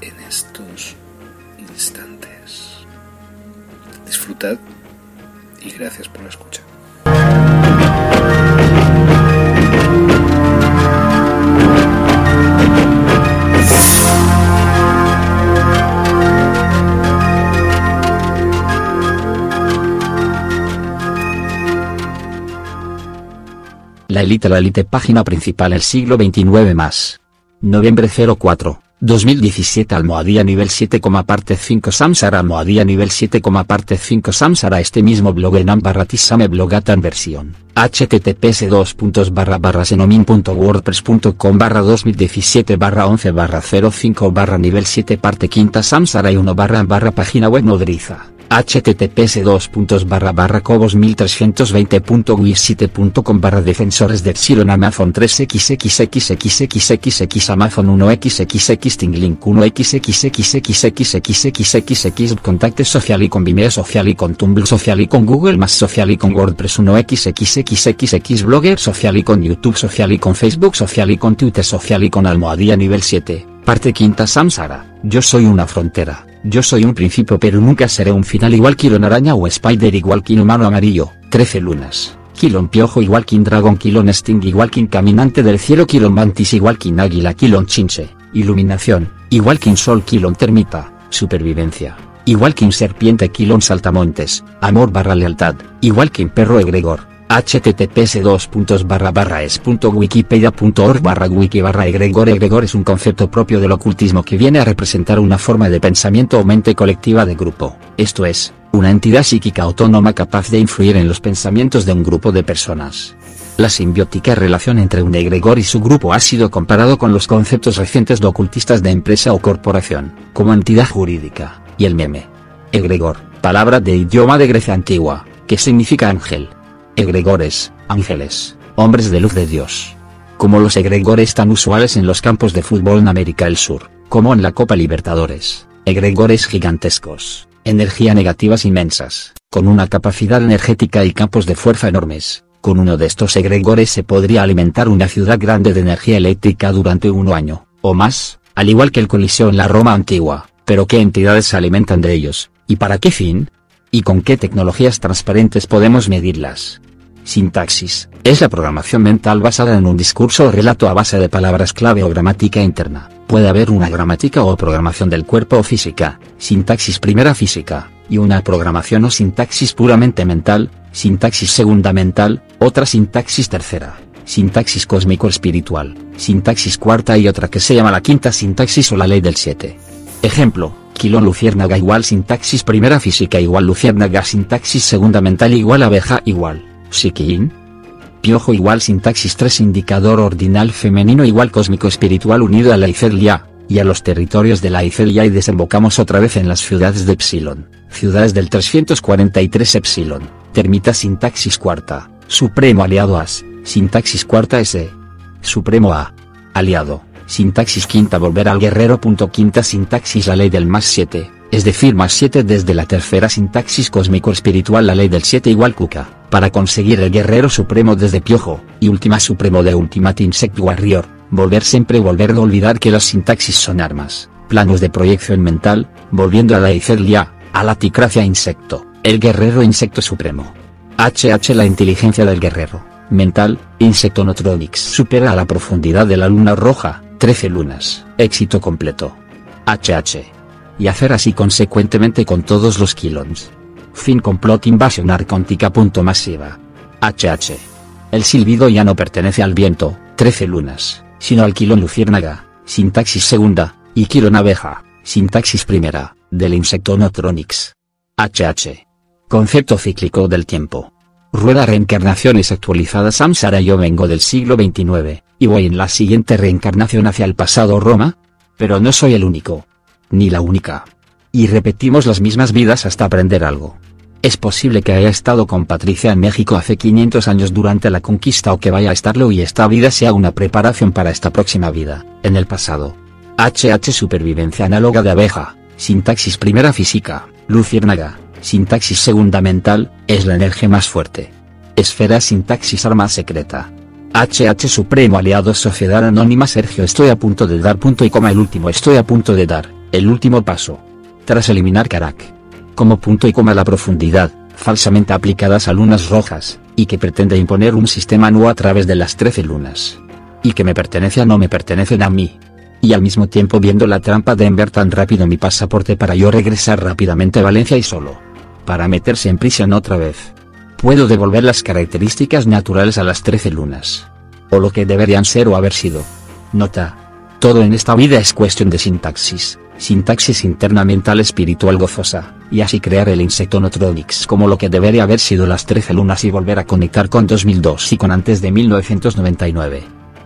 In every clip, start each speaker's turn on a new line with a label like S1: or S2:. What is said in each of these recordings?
S1: en estos instantes. Disfrutad y gracias por la escucha.
S2: La Elite La Elite página principal el siglo 29 más. Noviembre 04, 2017 Almohadía nivel 7, parte 5 Samsara Almohadía nivel 7, parte 5 Samsara Este mismo blog en barra tisame blogatan versión. https 2 barra barra senomin.wordpress.com barra 2017 barra 11 barra 05 barra nivel 7 parte quinta Samsara y 1 barra barra página web nodriza https dos barra barra cobos 1320.wisite.com barra defensores de Epsilon Amazon 3xxxxxxx Amazon 1xxx Tinglink 1xxxxxxxx Contacte Social y con Vimeo Social y con Tumblr Social y con Google más Social y con WordPress 1xxxxx Blogger Social y con YouTube Social y con Facebook Social y con Twitter Social y con Almohadía nivel 7 Parte quinta Samsara, yo soy una frontera, yo soy un principio pero nunca seré un final. Igual que un araña o spider igual que un humano amarillo, 13 lunas, Kilon piojo igual que un dragón Kilon sting igual que un caminante del cielo. Kilon mantis igual que un águila. Kilon chinche, iluminación, igual que un sol. Kilon termita, supervivencia, igual que serpiente. Kilon saltamontes, amor barra lealtad, igual que perro egregor, https es.wikipedia.org barra wiki barra egregor egregor es un concepto propio del ocultismo que viene a representar una forma de pensamiento o mente colectiva de grupo, esto es, una entidad psíquica autónoma capaz de influir en los pensamientos de un grupo de personas. La simbiótica relación entre un egregor y su grupo ha sido comparado con los conceptos recientes de ocultistas de empresa o corporación, como entidad jurídica, y el meme. Egregor, palabra de idioma de Grecia antigua, que significa ángel, egregores, ángeles, hombres de luz de Dios. Como los egregores tan usuales en los campos de fútbol en América del Sur, como en la Copa Libertadores, egregores gigantescos, energía negativas inmensas, con una capacidad energética y campos de fuerza enormes. Con uno de estos egregores se podría alimentar una ciudad grande de energía eléctrica durante un año, o más, al igual que el Coliseo en la Roma antigua, pero ¿qué entidades se alimentan de ellos, y para qué fin? ¿Y con qué tecnologías transparentes podemos medirlas? Sintaxis, es la programación mental basada en un discurso o relato a base de palabras clave o gramática interna. Puede haber una gramática o programación del cuerpo o física, sintaxis primera física, y una programación o sintaxis puramente mental, sintaxis segunda mental, otra sintaxis tercera, sintaxis cósmico espiritual, sintaxis cuarta y otra que se llama la quinta sintaxis o la ley del siete. Ejemplo, Quilón luciérnaga igual sintaxis primera física igual luciérnaga sintaxis segunda mental igual abeja igual, psiquín. Piojo igual sintaxis 3 indicador ordinal femenino igual cósmico espiritual unido a la Icelia, y a los territorios de la Icelia y desembocamos otra vez en las ciudades de Epsilon, ciudades del 343 Epsilon, termita sintaxis cuarta, supremo aliado as, sintaxis cuarta S. Supremo A. Aliado. Sintaxis quinta volver al guerrero. Punto quinta sintaxis la ley del más 7, es decir más 7 desde la tercera sintaxis cósmico espiritual la ley del 7 igual cuca, para conseguir el guerrero supremo desde piojo, y última supremo de Ultimate Insect Warrior, volver siempre volver de olvidar que las sintaxis son armas, planos de proyección mental, volviendo a la Icelia, a la ticracia insecto, el guerrero insecto supremo. HH La inteligencia del guerrero, mental, Insectonotronics supera a la profundidad de la luna roja, 13 lunas, éxito completo. HH. Y hacer así consecuentemente con todos los kilons. Fin complot invasión arcóntica. Masiva. HH. El silbido ya no pertenece al viento, 13 lunas, sino al kilón luciérnaga, sintaxis segunda, y kilón abeja, sintaxis primera, del Insectonotronics. HH. Concepto cíclico del tiempo. Rueda reencarnaciones actualizadas Samsara yo vengo del siglo XXIX, y voy en la siguiente reencarnación hacia el pasado Roma. Pero no soy el único. Ni la única. Y repetimos las mismas vidas hasta aprender algo. Es posible que haya estado con Patricia en México hace 500 años durante la conquista o que vaya a estarlo y esta vida sea una preparación para esta próxima vida, en el pasado. HH Supervivencia análoga de abeja, sintaxis primera física, luciérnaga, Sintaxis segunda mental, es la energía más fuerte. Esfera sintaxis arma secreta. HH Supremo Aliado Sociedad Anónima Sergio Estoy a punto de dar punto y coma el último estoy a punto de dar, el último paso. Tras eliminar Karak. Como punto y coma la profundidad, falsamente aplicadas a lunas rojas, y que pretende imponer un sistema nuevo a través de las 13 lunas. Y que me pertenece no me pertenecen a mí. Y al mismo tiempo viendo la trampa de enviar tan rápido mi pasaporte para yo regresar rápidamente a Valencia y solo para meterse en prisión otra vez. Puedo devolver las características naturales a las trece lunas. O lo que deberían ser o haber sido. Nota. Todo en esta vida es cuestión de sintaxis, sintaxis interna mental espiritual gozosa, y así crear el Insectonotronics como lo que debería haber sido las trece lunas y volver a conectar con 2002 y con antes de 1999.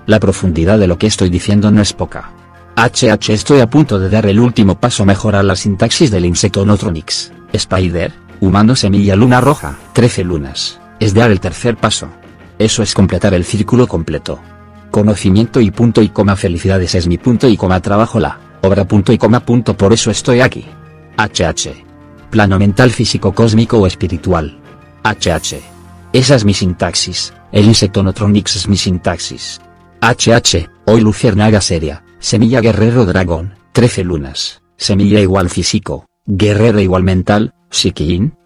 S2: La profundidad de lo que estoy diciendo no es poca. HH estoy a punto de dar el último paso a mejorar la sintaxis del Insectonotronics, Spider, Humano semilla luna roja, 13 lunas, es dar el tercer paso. Eso es completar el círculo completo. Conocimiento y punto y coma felicidades es mi punto y coma trabajo la, obra punto y coma punto por eso estoy aquí. HH. Plano mental físico cósmico o espiritual. HH. Esa es mi sintaxis, el Insectonotronics es mi sintaxis. HH, hoy luciérnaga seria, semilla guerrero dragón, 13 lunas, semilla igual físico, guerrero igual mental, Sikin.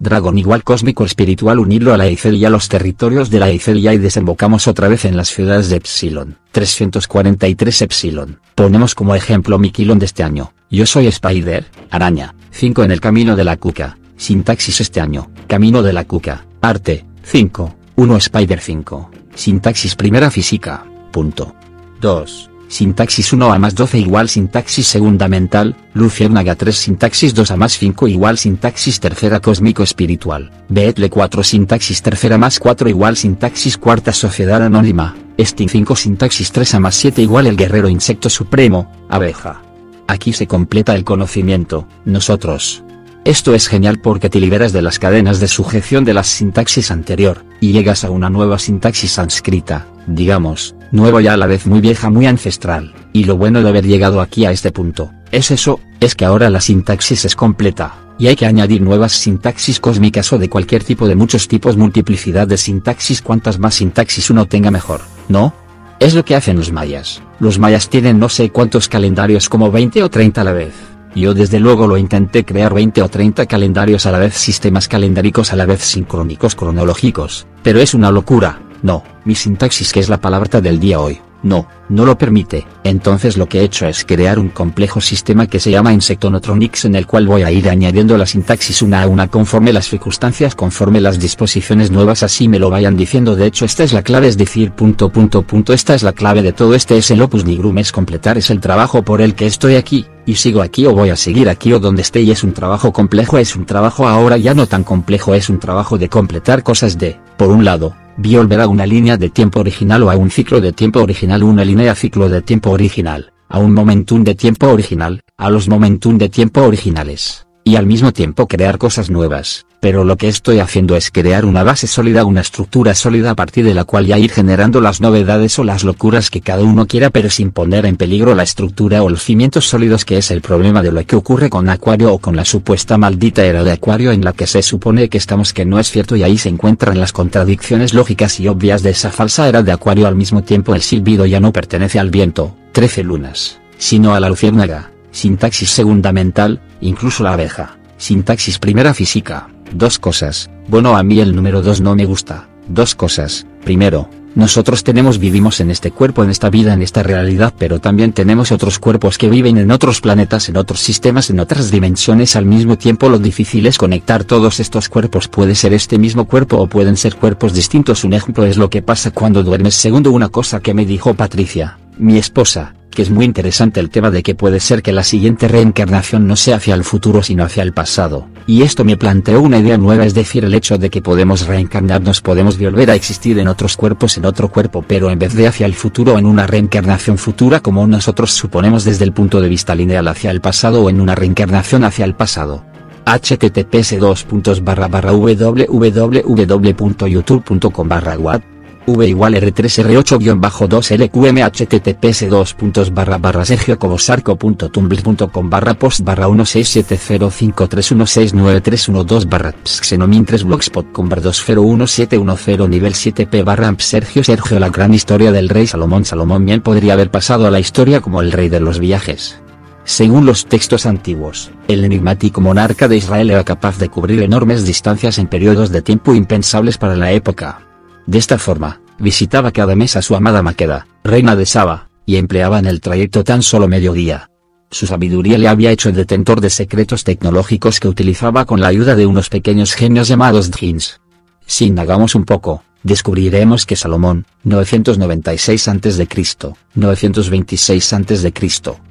S2: Dragón igual cósmico espiritual unirlo a la Eiffel y a los territorios de la Eiffel y desembocamos otra vez en las ciudades de Epsilon, 343 Epsilon. Ponemos como ejemplo mi kilón de este año, yo soy Spider, araña, 5 en el camino de la cuca, sintaxis este año, camino de la cuca, arte, 5, 1 Spider 5, sintaxis primera física, punto. 2. Sintaxis 1 a más 12 igual sintaxis segunda mental, Luciérnaga 3 sintaxis 2 a más 5 igual sintaxis tercera cósmico espiritual, Beetle 4 sintaxis tercera más 4 igual sintaxis cuarta sociedad anónima, Sting 5 sintaxis 3 a más 7 igual el guerrero insecto supremo, abeja. Aquí se completa el conocimiento, nosotros. Esto es genial porque te liberas de las cadenas de sujeción de la sintaxis anterior, y llegas a una nueva sintaxis sánscrita, digamos, nuevo ya a la vez muy vieja muy ancestral, y lo bueno de haber llegado aquí a este punto, es eso, es que ahora la sintaxis es completa, y hay que añadir nuevas sintaxis cósmicas o de cualquier tipo de muchos tipos multiplicidad de sintaxis cuantas más sintaxis uno tenga mejor, ¿no? Es lo que hacen los mayas, los mayas tienen no sé cuántos calendarios como 20 o 30 a la vez. Yo desde luego lo intenté crear 20 o 30 calendarios a la vez, sistemas calendáricos a la vez sincrónicos cronológicos, pero es una locura, no, mi sintaxis que es la palabra del día hoy, no, no lo permite, entonces lo que he hecho es crear un complejo sistema que se llama Insectonotronics en el cual voy a ir añadiendo la sintaxis una a una conforme las circunstancias, conforme las disposiciones nuevas así me lo vayan diciendo. De hecho esta es la clave es decir punto punto punto. Esta es la clave de todo este es el opus nigrum es completar es el trabajo por el que estoy aquí, y sigo aquí o voy a seguir aquí o donde esté y es un trabajo complejo es un trabajo ahora ya no tan complejo es un trabajo de completar cosas de, por un lado, volver a una línea de tiempo original o a un ciclo de tiempo original una línea ciclo de tiempo original, a un momentum de tiempo original, a los momentum de tiempo originales, y al mismo tiempo crear cosas nuevas, pero lo que estoy haciendo es crear una base sólida, una estructura sólida a partir de la cual ya ir generando las novedades o las locuras que cada uno quiera pero sin poner en peligro la estructura o los cimientos sólidos que es el problema de lo que ocurre con Acuario o con la supuesta maldita era de Acuario en la que se supone que estamos que no es cierto y ahí se encuentran las contradicciones lógicas y obvias de esa falsa era de Acuario. Al mismo tiempo el silbido ya no pertenece al viento, 13 lunas, sino a la luciérnaga, sintaxis segunda mental, incluso la abeja, sintaxis primera física Dos cosas. Bueno, a mí el número dos no me gusta. Dos cosas. Primero, nosotros tenemos vivimos en este cuerpo, en esta vida, en esta realidad, pero también tenemos otros cuerpos que viven en otros planetas, en otros sistemas, en otras dimensiones al mismo tiempo. Lo difícil es conectar todos estos cuerpos. Puede ser este mismo cuerpo o pueden ser cuerpos distintos. Un ejemplo es lo que pasa cuando duermes. Segundo, una cosa que me dijo Patricia, mi esposa, que es muy interesante el tema de que puede ser que la siguiente reencarnación no sea hacia el futuro sino hacia el pasado, y esto me planteó una idea nueva es decir el hecho de que podemos reencarnarnos podemos volver a existir en otros cuerpos en otro cuerpo pero en vez de hacia el futuro en una reencarnación futura como nosotros suponemos desde el punto de vista lineal hacia el pasado o en una reencarnación hacia el pasado. Https www.youtube.com barra V igual R3R8-2LQM https 2 barra barra sergiocobosarco.tumblr.com barra post barra 1670531693112 barra xenomin 3 blogspot.com barra 201710 nivel 7p barra Sergio Sergio la gran historia del rey Salomón Salomón bien podría haber pasado a la historia como el rey de los viajes. Según los textos antiguos, el enigmático monarca de Israel era capaz de cubrir enormes distancias en periodos de tiempo impensables para la época de esta forma, visitaba cada mes a su amada Maqueda, reina de Saba, y empleaba en el trayecto tan solo medio día. Su sabiduría le había hecho el detentor de secretos tecnológicos que utilizaba con la ayuda de unos pequeños genios llamados djinns. Si indagamos un poco, descubriremos que Salomón, 996 a.C., 926 a.C.,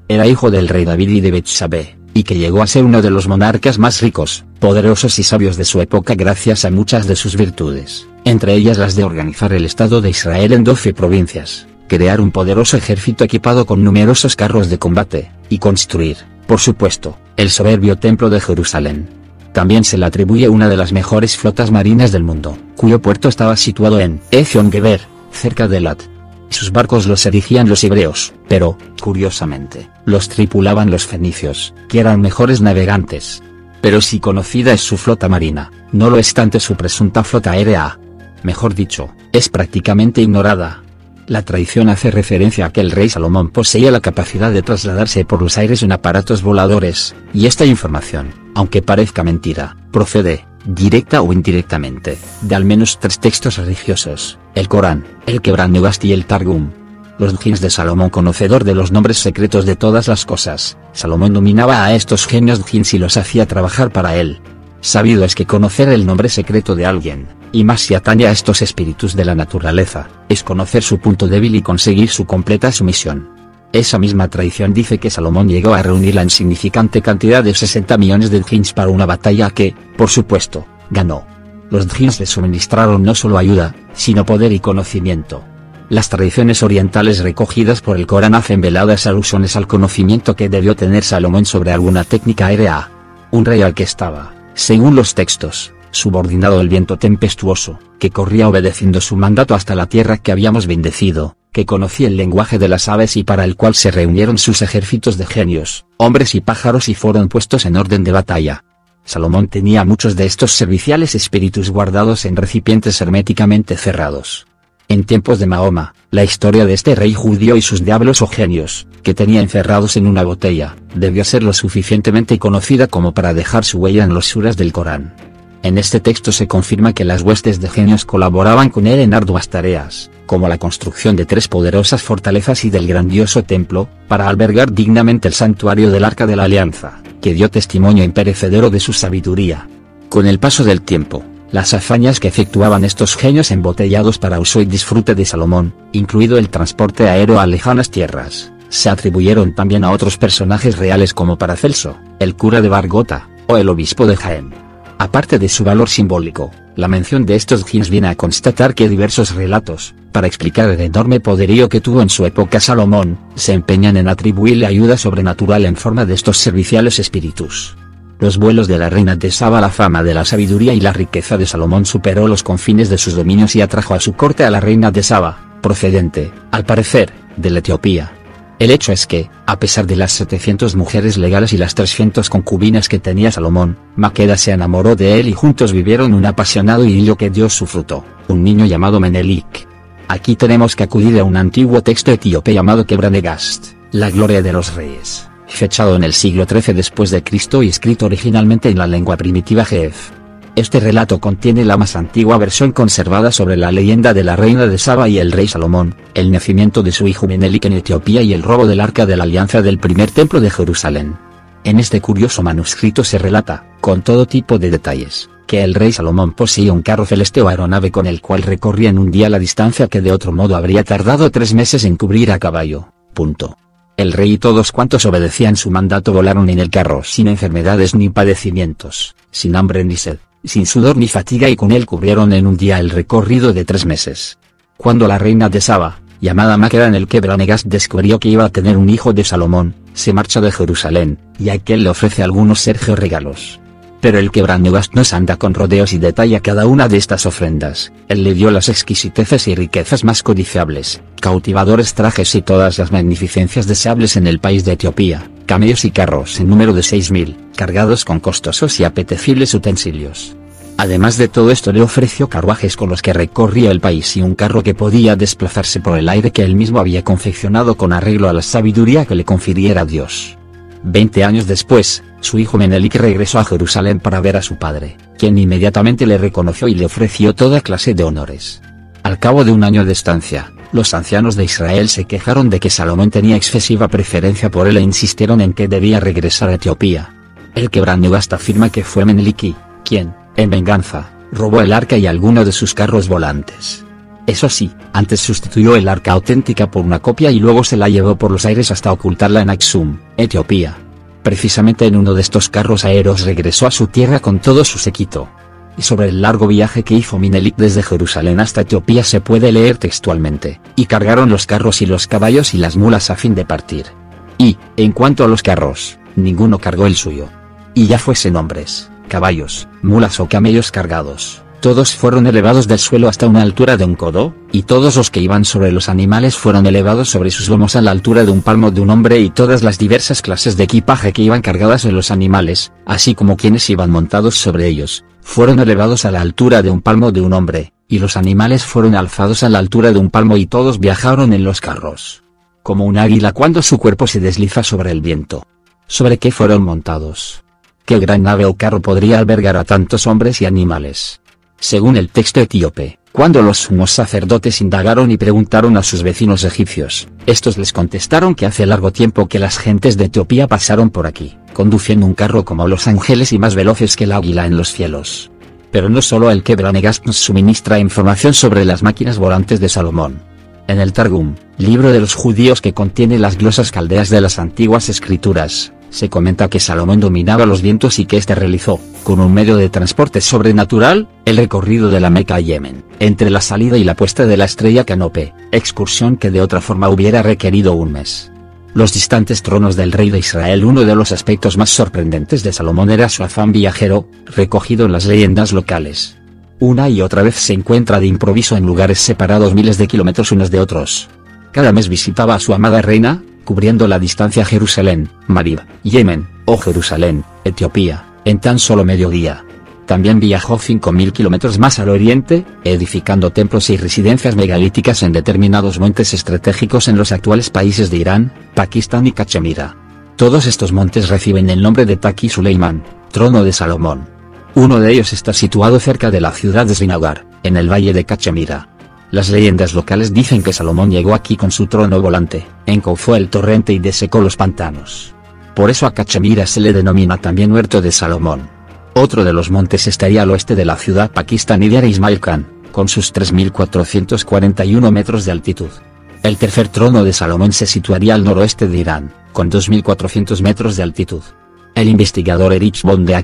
S2: era hijo del rey David y de Betsabé, y que llegó a ser uno de los monarcas más ricos, poderosos y sabios de su época gracias a muchas de sus virtudes entre ellas las de organizar el Estado de Israel en 12 provincias, crear un poderoso ejército equipado con numerosos carros de combate, y construir, por supuesto, el soberbio Templo de Jerusalén. También se le atribuye una de las mejores flotas marinas del mundo, cuyo puerto estaba situado en Ezion Geber, cerca de Lat. Sus barcos los erigían los hebreos, pero, curiosamente, los tripulaban los fenicios, que eran mejores navegantes. Pero si conocida es su flota marina, no lo es tanto su presunta flota aérea, mejor dicho, es prácticamente ignorada. La tradición hace referencia a que el rey Salomón poseía la capacidad de trasladarse por los aires en aparatos voladores, y esta información, aunque parezca mentira, procede, directa o indirectamente, de al menos tres textos religiosos, el Corán, el Quebran y el Targum. Los djinns de Salomón conocedor de los nombres secretos de todas las cosas, Salomón dominaba a estos genios djinns y los hacía trabajar para él. Sabido es que conocer el nombre secreto de alguien, y más si atañe a estos espíritus de la naturaleza, es conocer su punto débil y conseguir su completa sumisión. Esa misma tradición dice que Salomón llegó a reunir la insignificante cantidad de 60 millones de djinns para una batalla que, por supuesto, ganó. Los djinns le suministraron no solo ayuda, sino poder y conocimiento. Las tradiciones orientales recogidas por el Corán hacen veladas alusiones al conocimiento que debió tener Salomón sobre alguna técnica aérea. Un rey al que estaba, según los textos, subordinado el viento tempestuoso, que corría obedeciendo su mandato hasta la tierra que habíamos bendecido, que conocía el lenguaje de las aves y para el cual se reunieron sus ejércitos de genios, hombres y pájaros y fueron puestos en orden de batalla. Salomón tenía muchos de estos serviciales espíritus guardados en recipientes herméticamente cerrados. En tiempos de Mahoma, la historia de este rey judío y sus diablos o genios, que tenía encerrados en una botella, debió ser lo suficientemente conocida como para dejar su huella en los suras del Corán. En este texto se confirma que las huestes de genios colaboraban con él en arduas tareas, como la construcción de tres poderosas fortalezas y del grandioso templo, para albergar dignamente el santuario del Arca de la Alianza, que dio testimonio imperecedero de su sabiduría. Con el paso del tiempo, las hazañas que efectuaban estos genios embotellados para uso y disfrute de Salomón, incluido el transporte aéreo a lejanas tierras, se atribuyeron también a otros personajes reales como Paracelso, el cura de Bargota, o el obispo de Jaén. Aparte de su valor simbólico, la mención de estos djinns viene a constatar que diversos relatos, para explicar el enorme poderío que tuvo en su época Salomón, se empeñan en atribuirle ayuda sobrenatural en forma de estos serviciales espíritus. Los vuelos de la reina de Saba la fama de la sabiduría y la riqueza de Salomón superó los confines de sus dominios y atrajo a su corte a la reina de Saba, procedente, al parecer, de la Etiopía. El hecho es que, a pesar de las 700 mujeres legales y las 300 concubinas que tenía Salomón, Maqueda se enamoró de él y juntos vivieron un apasionado idilio que dio su fruto, un niño llamado Menelik. Aquí tenemos que acudir a un antiguo texto etíope llamado Quebranegast, la gloria de los reyes, fechado en el siglo XIII después de Cristo y escrito originalmente en la lengua primitiva Jef. Este relato contiene la más antigua versión conservada sobre la leyenda de la reina de Saba y el rey Salomón, el nacimiento de su hijo Menelik en Etiopía y el robo del arca de la alianza del primer templo de Jerusalén. En este curioso manuscrito se relata, con todo tipo de detalles, que el rey Salomón poseía un carro celeste o aeronave con el cual recorría en un día la distancia que de otro modo habría tardado tres meses en cubrir a caballo. Punto. El rey y todos cuantos obedecían su mandato volaron en el carro sin enfermedades ni padecimientos, sin hambre ni sed sin sudor ni fatiga y con él cubrieron en un día el recorrido de tres meses. Cuando la reina de Saba, llamada Máqueda en el Quebranegas descubrió que iba a tener un hijo de Salomón, se marcha de Jerusalén, y aquel le ofrece algunos Sergio regalos. Pero el Quebranegas no anda con rodeos y detalla cada una de estas ofrendas, él le dio las exquisiteces y riquezas más codiciables, cautivadores trajes y todas las magnificencias deseables en el país de Etiopía, camellos y carros en número de 6.000, cargados con costosos y apetecibles utensilios. Además de todo esto le ofreció carruajes con los que recorría el país y un carro que podía desplazarse por el aire que él mismo había confeccionado con arreglo a la sabiduría que le confiriera Dios. Veinte años después, su hijo Menelik regresó a Jerusalén para ver a su padre, quien inmediatamente le reconoció y le ofreció toda clase de honores. Al cabo de un año de estancia, los ancianos de Israel se quejaron de que Salomón tenía excesiva preferencia por él e insistieron en que debía regresar a Etiopía. El Quebrandugast afirma que fue Meneliki, quien, en venganza, robó el arca y alguno de sus carros volantes. Eso sí, antes sustituyó el arca auténtica por una copia y luego se la llevó por los aires hasta ocultarla en Aksum, Etiopía. Precisamente en uno de estos carros aéreos regresó a su tierra con todo su sequito y sobre el largo viaje que hizo Minelik desde Jerusalén hasta Etiopía se puede leer textualmente, y cargaron los carros y los caballos y las mulas a fin de partir. Y, en cuanto a los carros, ninguno cargó el suyo. Y ya fuesen hombres, caballos, mulas o camellos cargados, todos fueron elevados del suelo hasta una altura de un codo, y todos los que iban sobre los animales fueron elevados sobre sus lomos a la altura de un palmo de un hombre y todas las diversas clases de equipaje que iban cargadas en los animales, así como quienes iban montados sobre ellos, fueron elevados a la altura de un palmo de un hombre, y los animales fueron alzados a la altura de un palmo y todos viajaron en los carros. Como un águila cuando su cuerpo se desliza sobre el viento. ¿Sobre qué fueron montados? ¿Qué gran nave o carro podría albergar a tantos hombres y animales? Según el texto etíope, cuando los sumos sacerdotes indagaron y preguntaron a sus vecinos egipcios, estos les contestaron que hace largo tiempo que las gentes de Etiopía pasaron por aquí, conduciendo un carro como los ángeles y más veloces que el águila en los cielos. Pero no solo el Quebranegas nos suministra información sobre las máquinas volantes de Salomón. En el Targum, libro de los judíos que contiene las glosas caldeas de las antiguas escrituras, se comenta que Salomón dominaba los vientos y que éste realizó, con un medio de transporte sobrenatural, el recorrido de la Meca a Yemen, entre la salida y la puesta de la estrella Canope, excursión que de otra forma hubiera requerido un mes. Los distantes tronos del rey de Israel Uno de los aspectos más sorprendentes de Salomón era su afán viajero, recogido en las leyendas locales. Una y otra vez se encuentra de improviso en lugares separados miles de kilómetros unos de otros. Cada mes visitaba a su amada reina, cubriendo la distancia Jerusalén, Marib, Yemen, o Jerusalén, Etiopía, en tan solo medio día. También viajó 5.000 kilómetros más al oriente, edificando templos y residencias megalíticas en determinados montes estratégicos en los actuales países de Irán, Pakistán y Cachemira. Todos estos montes reciben el nombre de Taki Suleiman, trono de Salomón. Uno de ellos está situado cerca de la ciudad de Srinagar, en el valle de Cachemira. Las leyendas locales dicen que Salomón llegó aquí con su trono volante, encauzó el torrente y desecó los pantanos. Por eso a Cachemira se le denomina también Huerto de Salomón. Otro de los montes estaría al oeste de la ciudad pakistaní de Ismail Khan, con sus 3.441 metros de altitud. El tercer trono de Salomón se situaría al noroeste de Irán, con 2.400 metros de altitud. El investigador Erich von de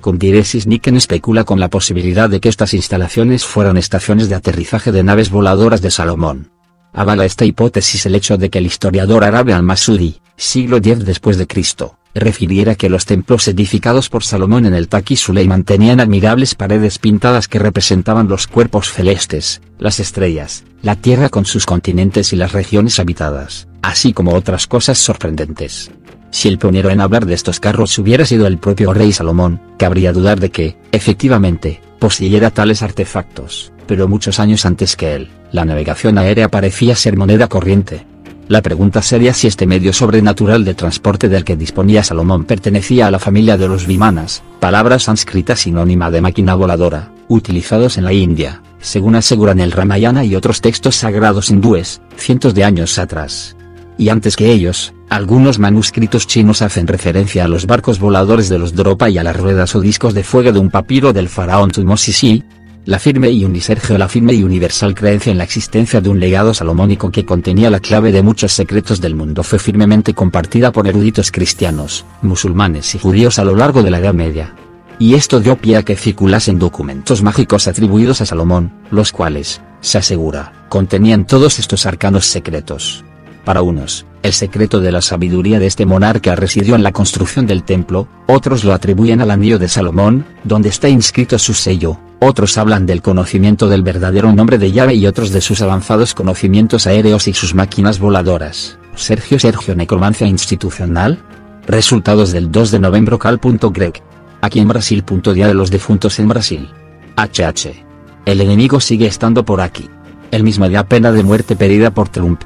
S2: Niken especula con la posibilidad de que estas instalaciones fueran estaciones de aterrizaje de naves voladoras de Salomón. Avala esta hipótesis el hecho de que el historiador árabe al-Masudi, siglo X después de Cristo, refiriera que los templos edificados por Salomón en el Taki Suleiman tenían admirables paredes pintadas que representaban los cuerpos celestes, las estrellas, la tierra con sus continentes y las regiones habitadas, así como otras cosas sorprendentes. Si el pionero en hablar de estos carros hubiera sido el propio rey Salomón, cabría dudar de que, efectivamente, poseyera tales artefactos, pero muchos años antes que él, la navegación aérea parecía ser moneda corriente. La pregunta sería si este medio sobrenatural de transporte del que disponía Salomón pertenecía a la familia de los vimanas, palabra sánscrita sinónima de máquina voladora, utilizados en la India, según aseguran el Ramayana y otros textos sagrados hindúes, cientos de años atrás. Y antes que ellos, algunos manuscritos chinos hacen referencia a los barcos voladores de los Dropa y a las ruedas o discos de fuego de un papiro del faraón Tutmosis I. La firme y unisergio la firme y universal creencia en la existencia de un legado salomónico que contenía la clave de muchos secretos del mundo fue firmemente compartida por eruditos cristianos, musulmanes y judíos a lo largo de la Edad Media y esto dio pie a que circulasen documentos mágicos atribuidos a Salomón, los cuales, se asegura, contenían todos estos arcanos secretos. Para unos, el secreto de la sabiduría de este monarca residió en la construcción del templo, otros lo atribuyen al anillo de Salomón, donde está inscrito su sello, otros hablan del conocimiento del verdadero nombre de llave y otros de sus avanzados conocimientos aéreos y sus máquinas voladoras. Sergio Sergio Necromancia Institucional. Resultados del 2 de noviembre cal.greg. Aquí en Brasil. Día de los Defuntos en Brasil. HH. El enemigo sigue estando por aquí. El mismo día pena de muerte pedida por Trump.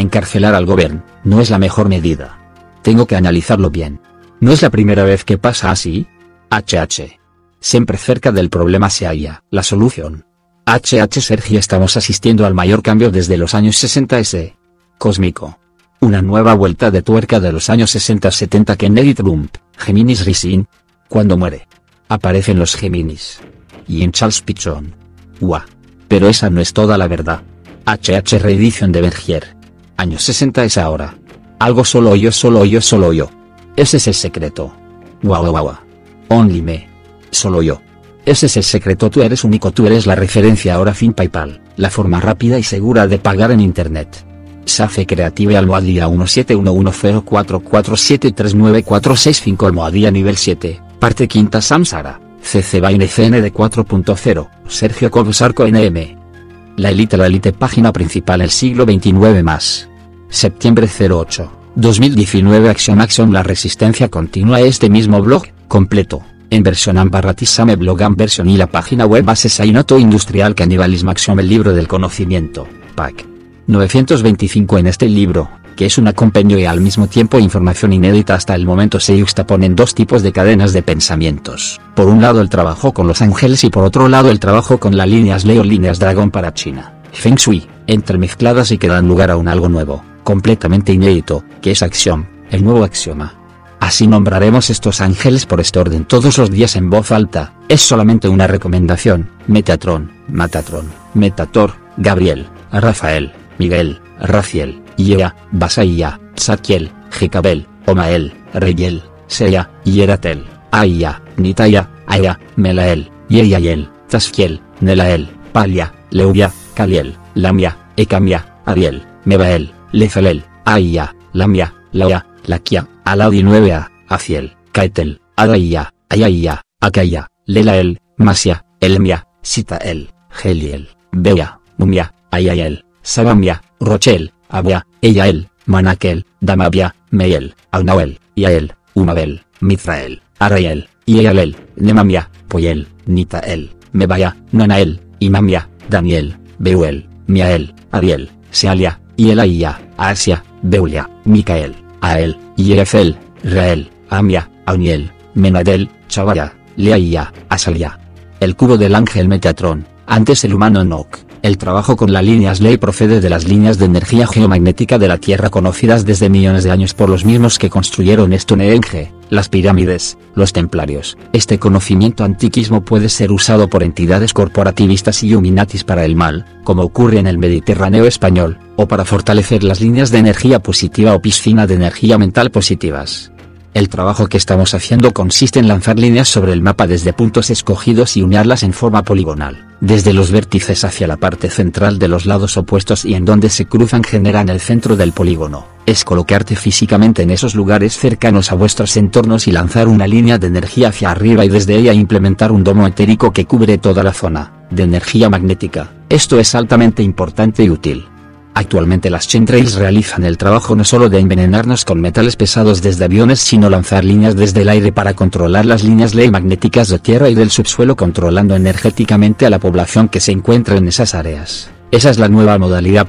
S2: Encarcelar al gobierno, no es la mejor medida. Tengo que analizarlo bien. ¿No es la primera vez que pasa así? HH. Siempre cerca del problema se halla la solución. HH Sergio estamos asistiendo al mayor cambio desde los años 60 S. Cósmico. Una nueva vuelta de tuerca de los años 60-70 Kennedy Trump, Geminis Rising, cuando muere. Aparecen los Géminis. Y en Charles Pichon. Ua. Pero esa no es toda la verdad. HH Reedición de Bergier. Años 60 es ahora. Algo solo yo, solo yo, solo yo. Ese es el secreto. Guau, guau, Only me. Solo yo. Ese es el secreto, tú eres único, tú eres la referencia ahora fin PayPal, la forma rápida y segura de pagar en Internet. SAFE Creative Almohadilla 171144739465 Almohadilla nivel 7. Parte quinta Samsara, CC Bain CND 4.0, Sergio Cobsarco NM. La Elite La Elite Página Principal el siglo 29 más. Septiembre 08, 2019 Action Action La Resistencia Continua Este mismo blog, completo, en versión Ambarratisame Blog versión y la página web base Sainoto Industrial Canibalism Action El libro del conocimiento, PAC. 925 en este libro, que es una compendio y al mismo tiempo información inédita hasta el momento se juxtaponen dos tipos de cadenas de pensamientos. Por un lado el trabajo con los ángeles y por otro lado el trabajo con las líneas Leo líneas Dragón para China. Feng Shui, entremezcladas y que dan lugar a un algo nuevo, completamente inédito, que es acción, el nuevo axioma. Así nombraremos estos ángeles por este orden todos los días en voz alta, es solamente una recomendación, Metatron, Matatron, Metator, Gabriel, Rafael, Miguel, Raciel, Yea, Basaya, Sakiel, Jecabel, Omael, Reyel, Seya, Yeratel, Aya, Nitaya, Aya, Melael, Yeyayel, Taskiel, Nelael, Palia, Leubia, Kaliel, Lamia, Ekamia, Ariel, Mebael, Lezalel, Aya, Lamia, Laia, Lakia, Aladi 9a, Aciel, Kaetel, Adaya, Ayaya, Akaya, Lelael, Masia, Elmia, Sitael, Geliel, Bea, Mumia, Ayayel, Sabamia, Rochel, Abia, Eyael, Manakel, Damabia, Meiel, Aunael, Yael, Umabel, Mithrael, Arael, Yeyalel, Nemamia, Poyel, Nitael, Mebaya, Nanael, Imamia, Daniel, Beuel, Miael, Ariel, Sealia, Yelaia, Asia, Beulia, Micael, Ael, Yerefel, Rael, Amia, Auniel, Menadel, Chavaya, Leaia, Asalia. El cubo del ángel Metatron, antes el humano Enoch. El trabajo con las líneas ley procede de las líneas de energía geomagnética de la Tierra conocidas desde millones de años por los mismos que construyeron Stonehenge, las pirámides, los templarios. Este conocimiento antiquismo puede ser usado por entidades corporativistas y illuminatis para el mal, como ocurre en el Mediterráneo español, o para fortalecer las líneas de energía positiva o piscina de energía mental positivas. El trabajo que estamos haciendo consiste en lanzar líneas sobre el mapa desde puntos escogidos y unirlas en forma poligonal, desde los vértices hacia la parte central de los lados opuestos y en donde se cruzan generan el centro del polígono. Es colocarte físicamente en esos lugares cercanos a vuestros entornos y lanzar una línea de energía hacia arriba y desde ella implementar un domo etérico que cubre toda la zona, de energía magnética. Esto es altamente importante y útil. Actualmente las chemtrails realizan el trabajo no solo de envenenarnos con metales pesados desde aviones sino lanzar líneas desde el aire para controlar las líneas ley magnéticas de tierra y del subsuelo controlando energéticamente a la población que se encuentra en esas áreas. Esa es la nueva modalidad.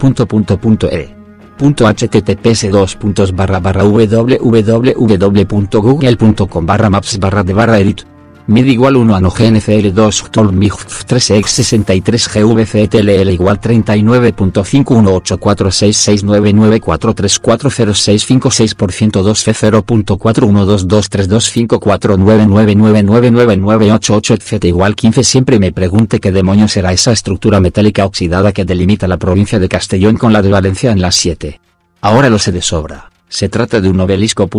S2: E. https www.google.com maps barra de barra edit mid igual 1 ano GNCL 2 TOL MIG 3X63 GVCTLL igual 39.518466994340656% 2F0.41223254999999888 etc igual 15 siempre me pregunte qué demonios será esa estructura metálica oxidada que delimita la provincia de Castellón con la de Valencia en las 7. Ahora lo sé de sobra. Se trata de un obelisco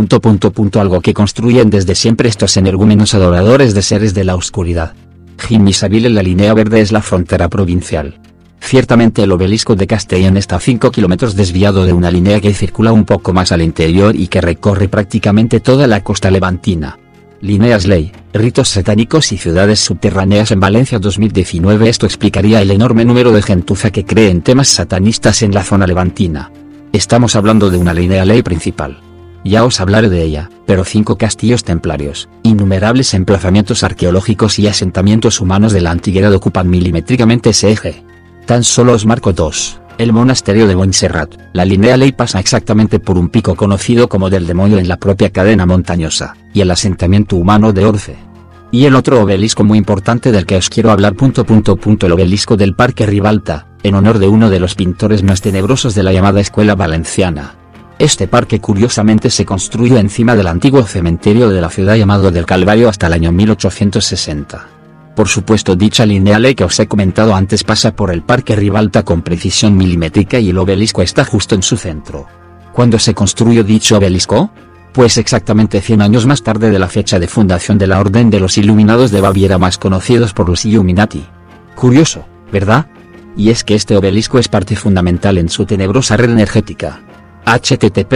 S2: algo que construyen desde siempre estos energúmenos adoradores de seres de la oscuridad. Gimisaville en la línea verde es la frontera provincial. Ciertamente el obelisco de Castellón está a 5 kilómetros desviado de una línea que circula un poco más al interior y que recorre prácticamente toda la costa levantina. Líneas Ley, ritos satánicos y ciudades subterráneas en Valencia 2019 Esto explicaría el enorme número de gentuza que cree en temas satanistas en la zona levantina. Estamos hablando de una línea ley principal. Ya os hablaré de ella, pero cinco castillos templarios, innumerables emplazamientos arqueológicos y asentamientos humanos de la antigüedad ocupan milimétricamente ese eje. Tan solo os marco dos. El monasterio de Montserrat, la línea ley pasa exactamente por un pico conocido como del demonio en la propia cadena montañosa, y el asentamiento humano de Orce. Y el otro obelisco muy importante del que os quiero hablar punto punto punto el obelisco del Parque Ribalta, en honor de uno de los pintores más tenebrosos de la llamada Escuela Valenciana. Este parque curiosamente se construyó encima del antiguo cementerio de la ciudad llamado del Calvario hasta el año 1860. Por supuesto dicha lineal que os he comentado antes pasa por el Parque Ribalta con precisión milimétrica y el obelisco está justo en su centro. ¿Cuándo se construyó dicho obelisco? Pues exactamente 100 años más tarde de la fecha de fundación de la Orden de los Iluminados de Baviera más conocidos por los Illuminati. Curioso, ¿verdad? Y es que este obelisco es parte fundamental en su tenebrosa red energética. http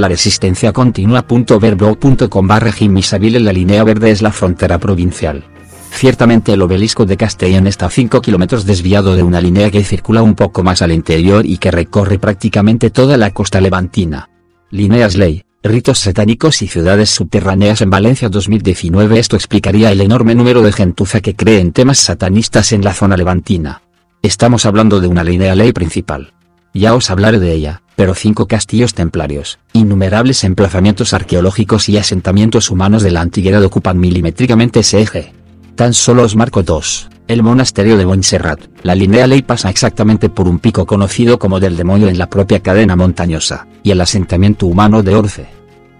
S2: la resistencia continua.verblog.com barra en la línea verde es la frontera provincial. Ciertamente el obelisco de Castellón está a 5 kilómetros desviado de una línea que circula un poco más al interior y que recorre prácticamente toda la costa levantina. Líneas Ley, ritos satánicos y ciudades subterráneas en Valencia 2019 Esto explicaría el enorme número de gentuza que cree en temas satanistas en la zona levantina. Estamos hablando de una línea ley principal. Ya os hablaré de ella, pero cinco castillos templarios, innumerables emplazamientos arqueológicos y asentamientos humanos de la antigüedad ocupan milimétricamente ese eje. Tan solo os marco dos. El monasterio de Montserrat, la línea ley pasa exactamente por un pico conocido como del demonio en la propia cadena montañosa, y el asentamiento humano de Orce.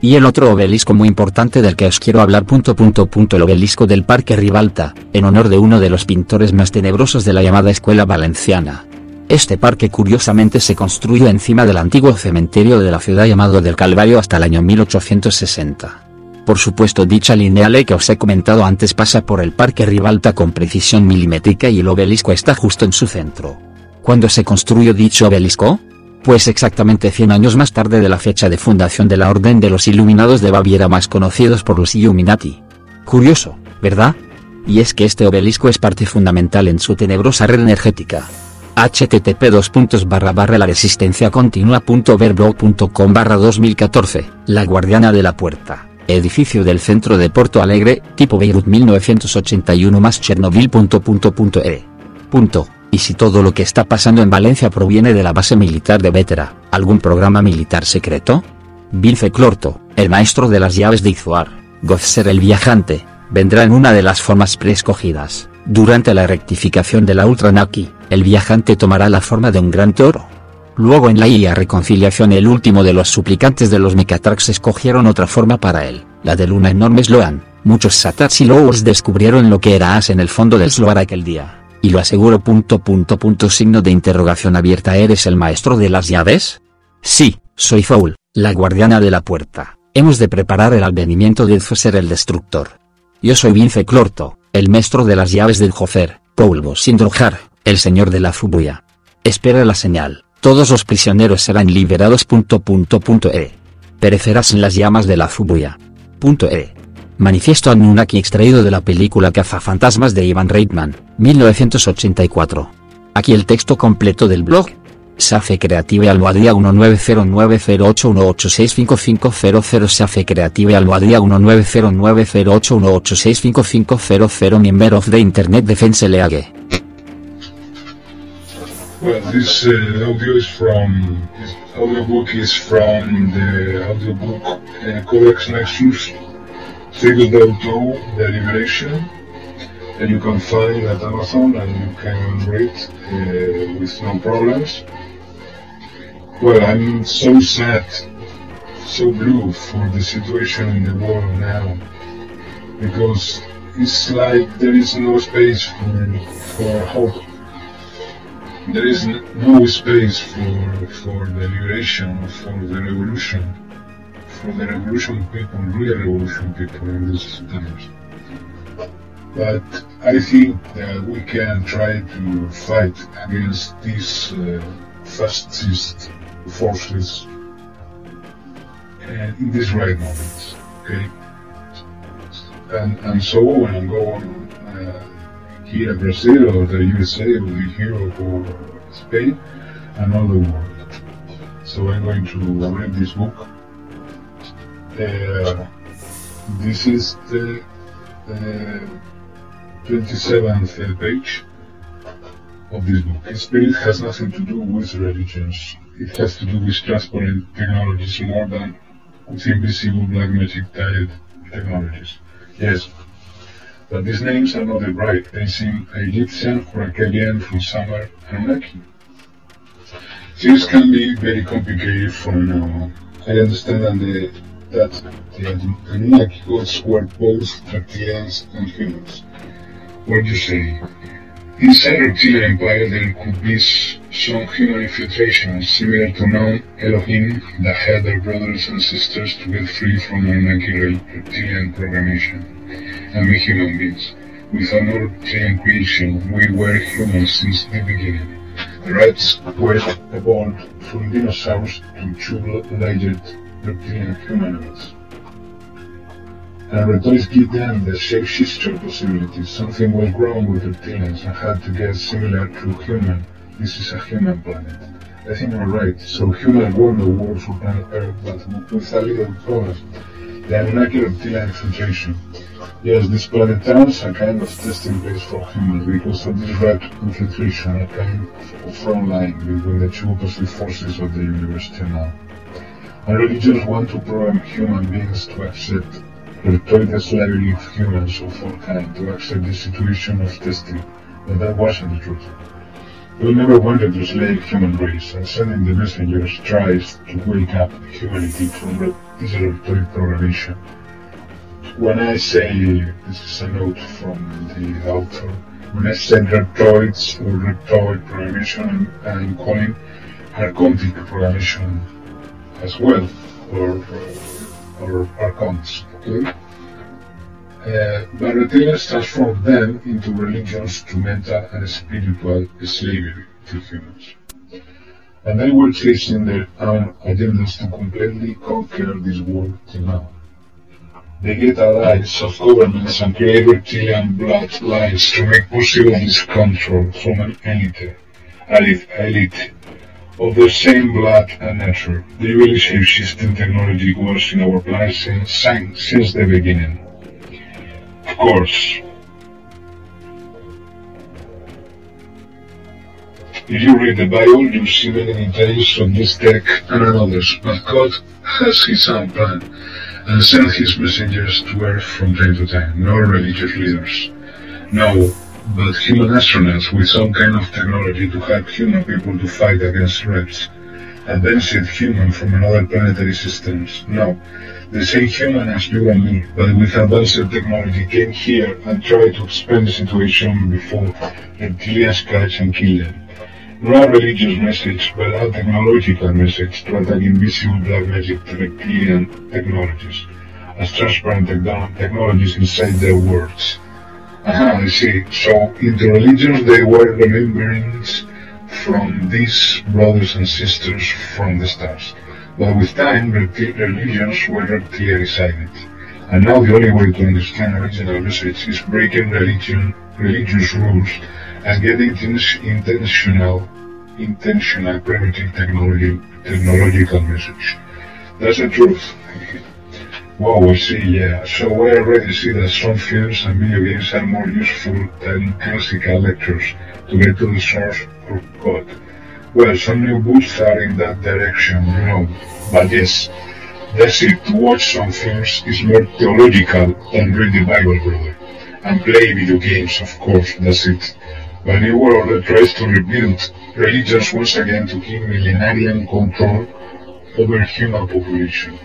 S2: Y el otro obelisco muy importante del que os quiero hablar punto punto punto el obelisco del Parque Ribalta, en honor de uno de los pintores más tenebrosos de la llamada Escuela Valenciana. Este parque curiosamente se construyó encima del antiguo cementerio de la ciudad llamado del Calvario hasta el año 1860. Por supuesto dicha lineal que os he comentado antes pasa por el Parque Ribalta con precisión milimétrica y el obelisco está justo en su centro. ¿Cuándo se construyó dicho obelisco? Pues exactamente 100 años más tarde de la fecha de fundación de la Orden de los Iluminados de Baviera más conocidos por los Illuminati. Curioso, ¿verdad? Y es que este obelisco es parte fundamental en su tenebrosa red energética. http la resistencia continua.verblog.com barra 2014, La Guardiana de la Puerta, edificio del centro de Porto Alegre, tipo Beirut 1981 más Chernobyl.e. ¿Y si todo lo que está pasando en Valencia proviene de la base militar de Vétera, algún programa militar secreto? Vince Clorto, el maestro de las llaves de Izuar, Gozser el viajante, vendrá en una de las formas preescogidas. Durante la rectificación de la Ultranaki, el viajante tomará la forma de un gran toro. Luego en la IA Reconciliación el último de los suplicantes de los Mecatrax escogieron otra forma para él, la de Luna enorme Sloan. Muchos Satats y Lowers descubrieron lo que era As en el fondo del Sloar aquel día y lo aseguro punto punto punto signo de interrogación abierta ¿Eres el maestro de las llaves? Sí, soy Foul, la guardiana de la puerta. Hemos de preparar el advenimiento de Zoser el destructor. Yo soy Vince Clorto, el maestro de las llaves del Jofer, Paul Sindrojar, el señor de la Fubuya. Espera la señal, todos los prisioneros serán liberados punto punto punto e. Perecerás en las llamas de la Fubuya. Punto e. Manifiesto Anunnaki extraído de la película Cazafantasmas de Ivan Reitman, 1984. Aquí el texto completo del blog. Safe Creative Almohadilla 19090818655500 Safe Creative Almohadilla 19090818655500 Member of the Internet Defense League.
S1: Well, this uh, audio is from, audiobook is from the audiobook uh, Codex Nexus Figures.to, the liberation, and you can find it at Amazon and you can read uh, with no problems. Well, I'm so sad, so blue for the situation in the world now, because it's like there is no space for, for hope. There is no space for, for the liberation, for the revolution, for the revolution people, real revolution people in these times. But I think that we can try to fight against these uh, fascist forces and in this right moment, okay? And, and so on and go on uh, here in Brazil or the USA or Europe or Spain and all the world. So I'm going to read this book. Uh, this is the uh, 27th page of this book. Spirit has nothing to do with religions. It has to do with transparent technologies more than with invisible black magic type technologies. Yes, but these names are not the right. They seem Egyptian or Akkadian from somewhere Anunnaki. Things can be very complicated from now. I understand that the, that the Anunnaki gods were both reptilians and humans. What do you say? Inside the reptilian empire there could be some human infiltration similar to known Elohim that had their brothers and sisters to get free from Anunnaki reptilian programmation and be human beings. With our reptilian creation, we were humans since the beginning. The rats were evolved from dinosaurs to two-legged reptilian humanoids. And reptiles give them the shapeshifter possibility. Something was wrong with reptilians and had to get similar to human. This is a human planet. I think I'm right. So humans won the war for planet Earth, but with a little problem. The Anunnaki reptilian infiltration. Yes, this planet turns a kind of testing place for humans because of this rat infiltration, a kind of front line between the two opposite forces of the universe till now. And religions want to program human beings to accept the slavery of humans of all kind to accept the situation of testing, but that wasn't the truth. We never wanted to slave human race, and sending the messengers tries to wake up humanity from this reptoid programmation. When I say, this is a note from the author, when I say reptoids or reptoid programmation, I'm calling archontic programmation as well, or, or archons. Okay? Uh, but reptilians transform them into religions to mental and spiritual slavery to humans. And they were chasing their own agendas to completely conquer this world till now. They get allies of governments and create reptilian bloodlines to make possible this control from an elite, elite, elite of the same blood and nature. The really shape-shifting technology was in our planet since, since the beginning. Of course. If you read the Bible, you see many details of this tech and others, but God has his own plan and sent his messengers to earth from time to time, no religious leaders. No, but human astronauts with some kind of technology to help human people to fight against threats. Advanced human from another planetary systems. No, the same human as you and me, but with advanced technology came here and tried to expand the situation before reptilians catch and kill them. Not religious message, but a technological message to attack invisible black magic to reptilian technologies, as transparent technologies inside their worlds. I see. So in the religions they were remembrance from these brothers and sisters from the stars. But with time, religions were clearly silent. And now the only way to understand original message is breaking religion, religious rules and getting things intentional, intentional primitive technology, technological message. That's the truth. Wow, I see, yeah. So we already see that some films and video games are more useful than classical lectures to get to the source of God. Well, some new books are in that direction, you know. But yes, that's it to watch some films is more theological than read the Bible, brother. And play video games, of course, that's it. But New World tries to rebuild religions once again to keep millenarian control over human population.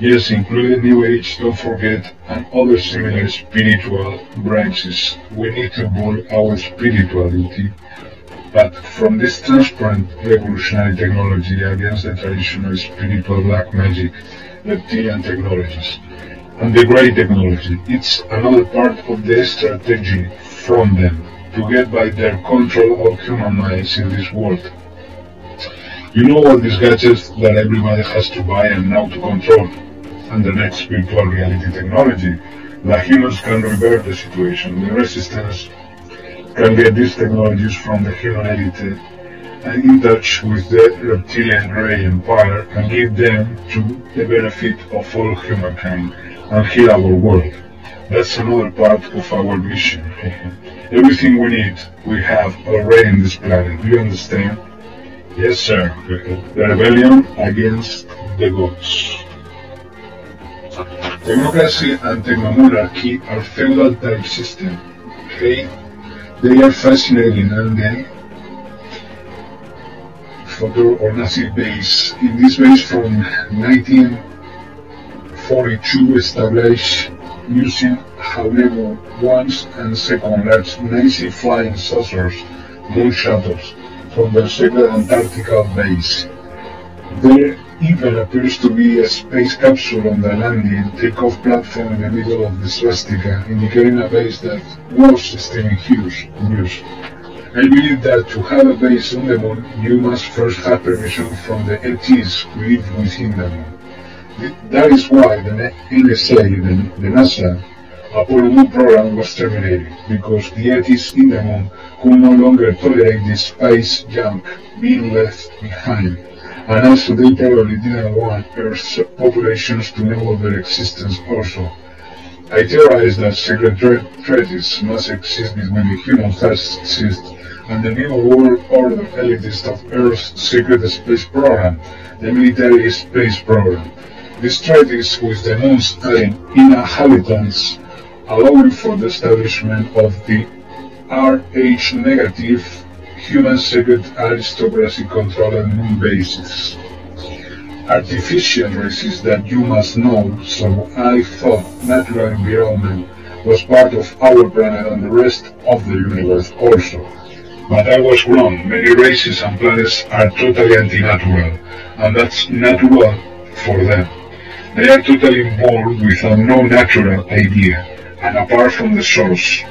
S1: Yes, including New Age, don't forget, and other similar spiritual branches. We need to build our spirituality, but from this transparent revolutionary technology against the traditional spiritual black magic, reptilian technologies, and the grey technology. It's another part of the strategy from them to get by their control of human minds in this world. You know all these gadgets that everybody has to buy and now to control and the next virtual reality technology. The humans can revert the situation. The resistance can get these technologies from the human elite and in touch with the reptilian grey empire and give them to the benefit of all humankind and heal our world. That's another part of our mission. Everything we need, we have already in this planet. Do you understand? Yes, sir. Rebellion against the gods. Democracy and technomonarchy are feudal type system. Okay? They are fascinating and then photo or Nazi base. In this base from 1942 established using however once and second large Nazi flying saucers, moon shuttles, from their secret Antarctica base. There even appears to be a space capsule on the landing takeoff platform in the middle of the swastika, indicating a base that was still in use. I believe that to have a base on the moon, you must first have permission from the ETs who live within the moon. That is why the NSA, the, the NASA, Apollo program was terminated, because the ETs in the moon could no longer tolerate the space junk being left behind and also they probably didn't want Earth's populations to know of their existence also. I theorize that secret treaties must exist between the human fascists and the new world order elitist of Earth's secret space program, the military space program. These treaties with the moon's inhabitants allowing for the establishment of the RH negative human secret aristocracy control controlled moon bases. Artificial races that you must know, so I thought natural environment was part of our planet and the rest of the universe also. But I was wrong. Many races and planets are totally anti-natural, and that's natural for them. They are totally involved with a no natural idea, and apart from the source,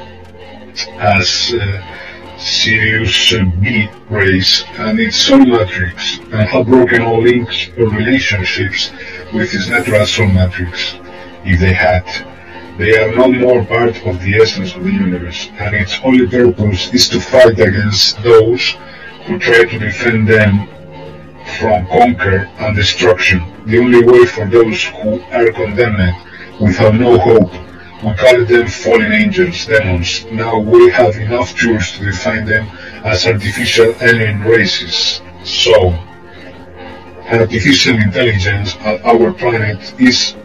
S1: as uh, Sirius B race and its soul matrix and have broken all links or relationships with its natural soul matrix. If they had, they are no more part of the essence of the universe, and its only purpose is to fight against those who try to defend them from conquer and destruction. The only way for those who are condemned without no hope we call them fallen angels, demons. Now we have enough tools to define them as artificial alien races. So, artificial intelligence on our planet is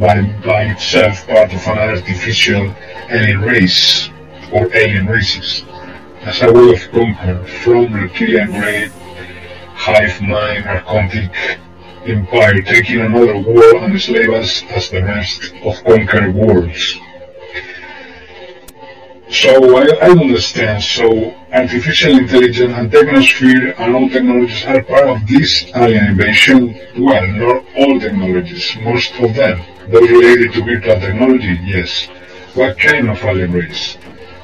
S1: by, by itself part of an artificial alien race or alien races as a way of conquer from reptilian grade, hive mind, archontic empire taking another world and enslave us as the rest of conquered worlds. So I, I understand. So artificial intelligence and technosphere and all technologies are part of this alien invasion. Well, not all technologies, most of them. Those related to virtual technology, yes. What kind of alien race?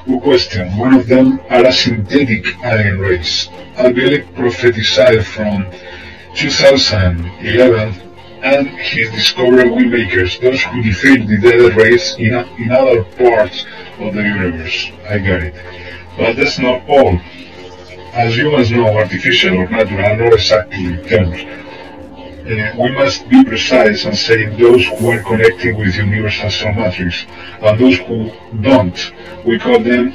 S1: Good question. One of them are a synthetic alien race. Albielic prophesied from 2011 and his discovery Windmakers, those who defeat the dead race in, in other parts of the universe. I got it. But that's not all. As humans know, artificial or natural are not exactly terms. Uh, we must be precise and say those who are connecting with universal soul matrix and those who don't. We call them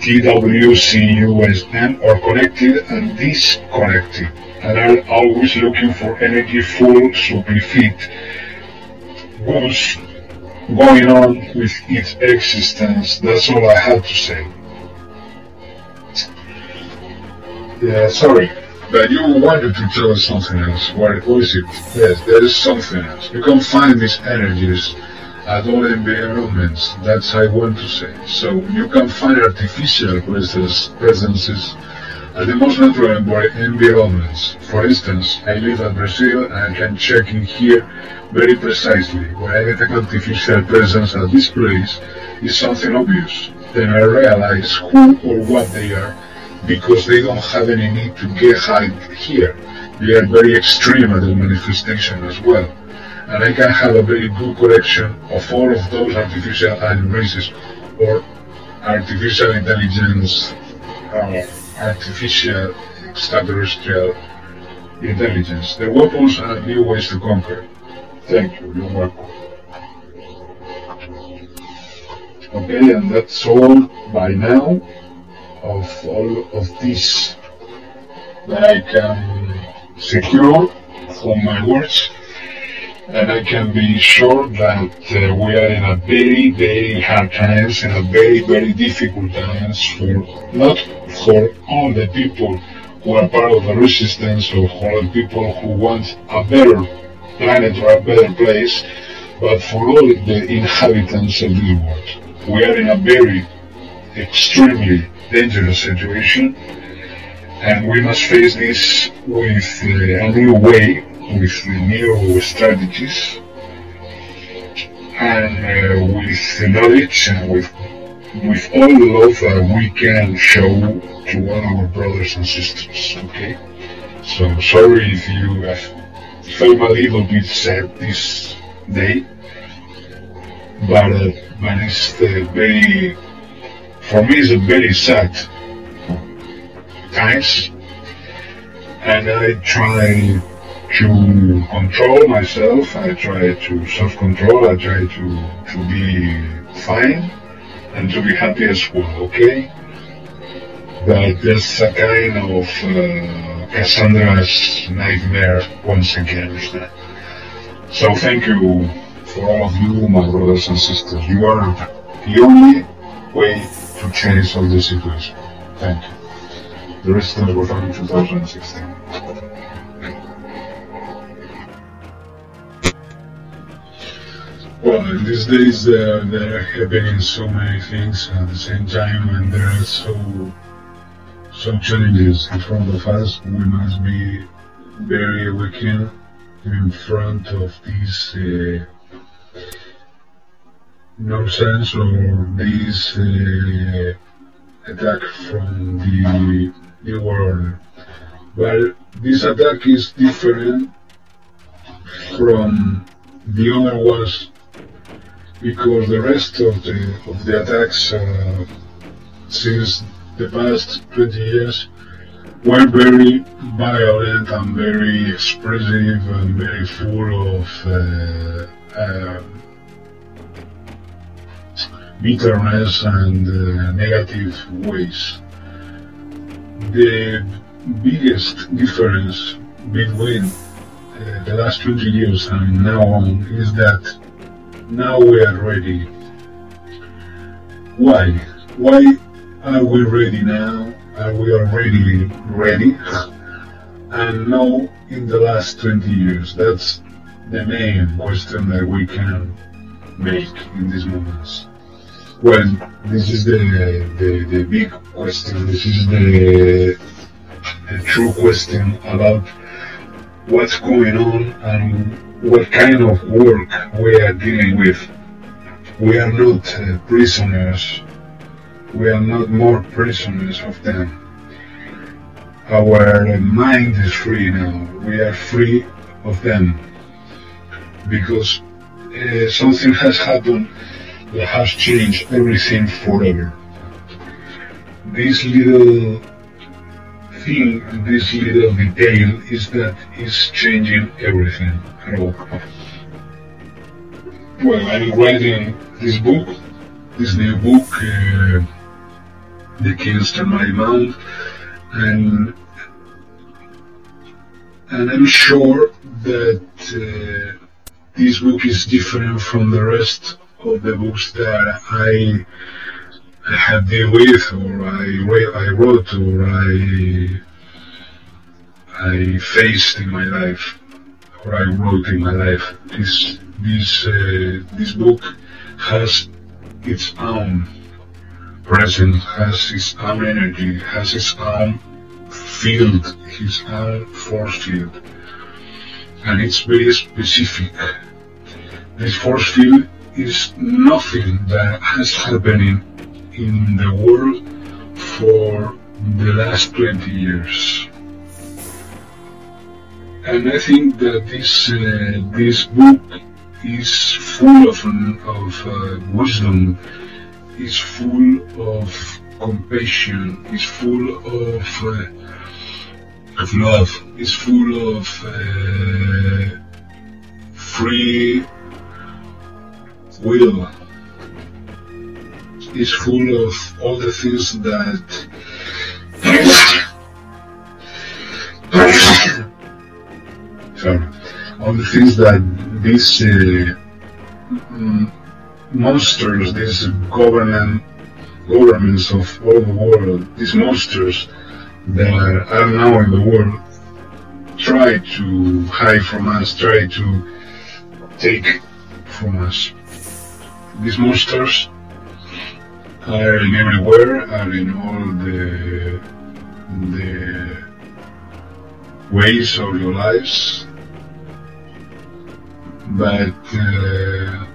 S1: TWCUSM or connected and disconnected. and are always looking for energy full so fit. What's going on with its existence? That's all I have to say. Yeah, sorry. But you wanted to tell us something else. What, what is it? Yes, there is something else. You can find these energies at all environments. That's I want to say. So you can find artificial presences at the most natural environments. For instance, I live in Brazil and I can check in here very precisely. When I an artificial presence at this place, is something obvious. Then I realize who or what they are because they don't have any need to get high here. They are very extreme at the manifestation as well. And I can have a very good collection of all of those artificial alien or artificial intelligence, artificial extraterrestrial intelligence. The weapons are new ways to conquer. Thank you, you're welcome. Okay, and that's all by now of all of this that I can secure from my words and I can be sure that uh, we are in a very, very hard times and a very, very difficult times for not for all the people who are part of the resistance or all the people who want a better planet or a better place, but for all the inhabitants of the world. We are in a very extremely dangerous situation, and we must face this with uh, a new way, with new strategies, and uh, with knowledge and with with all the love that we can show to all our brothers and sisters. Okay, so sorry if you have felt a little bit sad this day, but uh, but it's uh, very for me it's a very sad times and I try to control myself, I try to self-control, I try to, to be fine and to be happy as well, okay? But there's a kind of uh, Cassandra's nightmare once again. So thank you for all of you, my brothers and sisters. You are the only way to change all this situation. Thank you. The rest of the work in 2016. Well, these days uh, there are happening so many things at the same time and there are so some challenges in front of us. We must be very awakened in front of this uh, nonsense or this uh, attack from the New World. But this attack is different from the other ones because the rest of the of the attacks uh, since the past 20 years were very violent and very expressive and very full of uh, uh, bitterness and uh, negative ways. The biggest difference between uh, the last 20 years and now on is that now we are ready. Why? Why are we ready now? Are we already ready? and now in the last 20 years, that's the main question that we can make in these moments. Well, this is the, the, the big question. This is the, the true question about what's going on and what kind of work we are dealing with. We are not uh, prisoners. We are not more prisoners of them. Our mind is free now. We are free of them because uh, something has happened that has changed everything forever. This little thing, this little detail is that it's changing everything. All. Well, I'm writing this book, this new book, uh, The King's My Mount, and and I'm sure that uh, this book is different from the rest of the books that I, I have dealt with, or I, I wrote, or I I faced in my life, or I wrote in my life. This this uh, this book has its own presence, has its own energy, has its own field, its own force field, and it's very specific. This force field is nothing that has happened in the world for the last 20 years. And I think that this uh, this book is full of, of uh, wisdom, is full of compassion, is full of uh, of love, is full of uh, free will, is full of all the things that sorry, all the things that these uh, mm, monsters, these government governments of all the world, these monsters that are now in the world, try to hide from us, try to take from us. These monsters are in everywhere, are in all the the ways of your lives, but uh,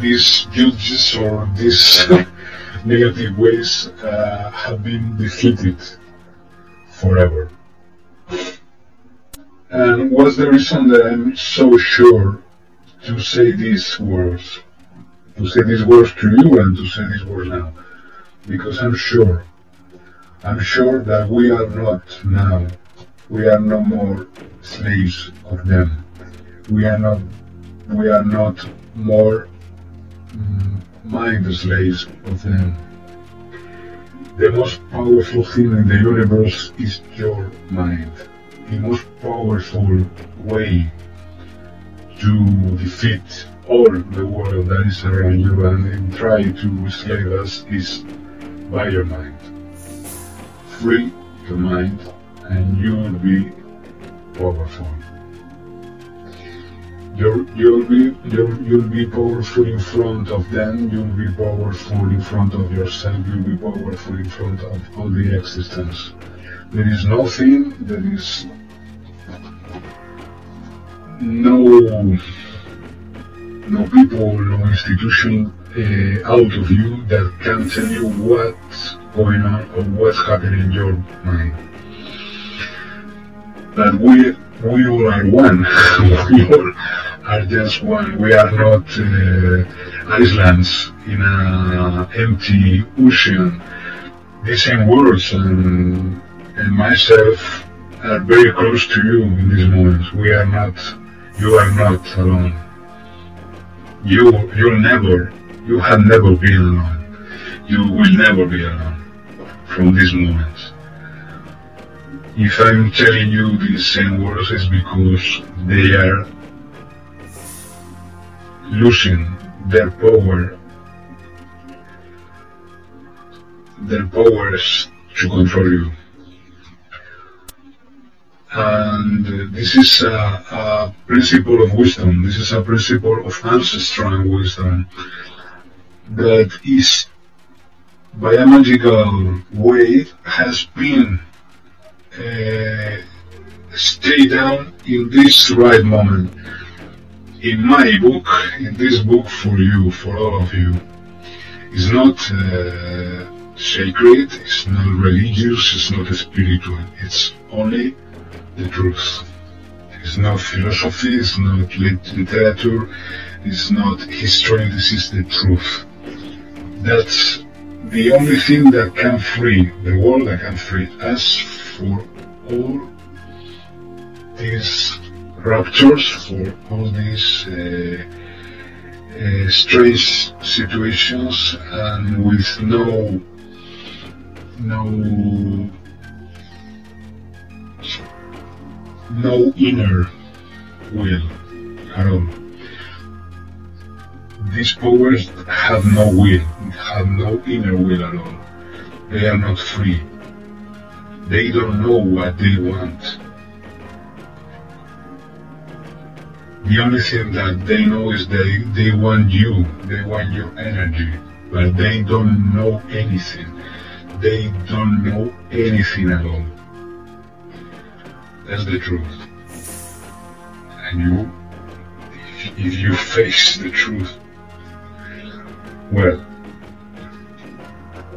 S1: these judges or these negative ways uh, have been defeated forever. And what's the reason that I'm so sure to say these words? To say these words to you and to say these words now? Because I'm sure, I'm sure that we are not now, we are no more slaves of them. We are not, we are not more mm, mind slaves of them. The most powerful thing in the universe is your mind. The most powerful way to defeat all the world that is around you and try to enslave us is by your mind. Free your mind and you will be powerful. You'll, you'll be you'll, you'll be powerful in front of them. You'll be powerful in front of yourself. You'll be powerful in front of all the existence. There is nothing. There is no no people, no institution uh, out of you that can tell you what's going on or what's happening in your mind. But we we all are one. we all are just one. We are not uh, islands in an empty ocean. The same words and, and myself are very close to you in these moments. We are not, you are not alone. You, you'll never, you have never been alone. You will never be alone from these moments. If I'm telling you these same words, it's because they are losing their power, their powers to control you. And this is a, a principle of wisdom, this is a principle of ancestral wisdom that is, by a magical way, has been uh, down in this right moment. In my book, in this book for you, for all of you, it's not uh, sacred, it's not religious, it's not spiritual, it's only the truth. It's not philosophy, it's not literature, it's not history, this is the truth. That's the only thing that can free the world, that can free us for all these raptures, for all these uh, uh, strange situations, and with no no no inner will at all. These powers have no will, have no inner will at all. They are not free. They don't know what they want. The only thing that they know is they, they want you, they want your energy, but they don't know anything. They don't know anything at all. That's the truth. And you, if, you face the truth, well,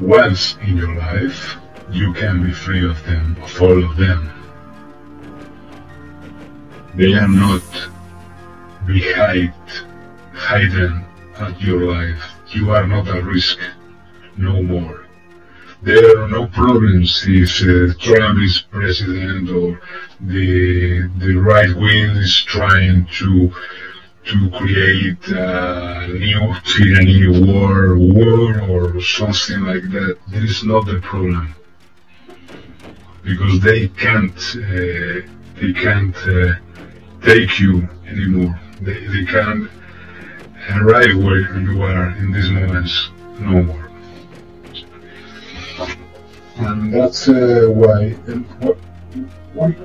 S1: once in your life, you can be free of them, of all of them. They are not behind, hidden at your life. You are not at risk no more. There are no problems if uh, Trump is president or the the right wing is trying to to create a new tyranny war war or something like that. This is not the problem because they can't uh, they can't uh, take you anymore. They, they can't arrive where you are in these moments no more. And that's uh, why, and what,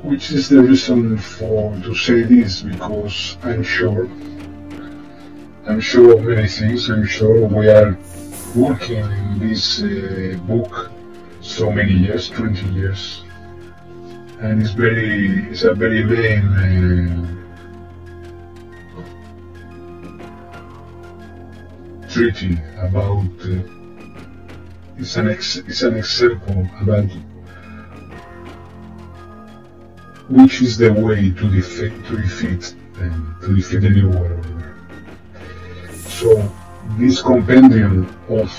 S1: which is the reason for to say this, because I'm sure, I'm sure of many things, I'm sure we are working in this uh, book so many years, 20 years, and it's very, it's a very vain. uh, treaty about uh, it's an ex, it's an example about which is the way to defeat to defeat them, to defeat the new world order. So this compendium of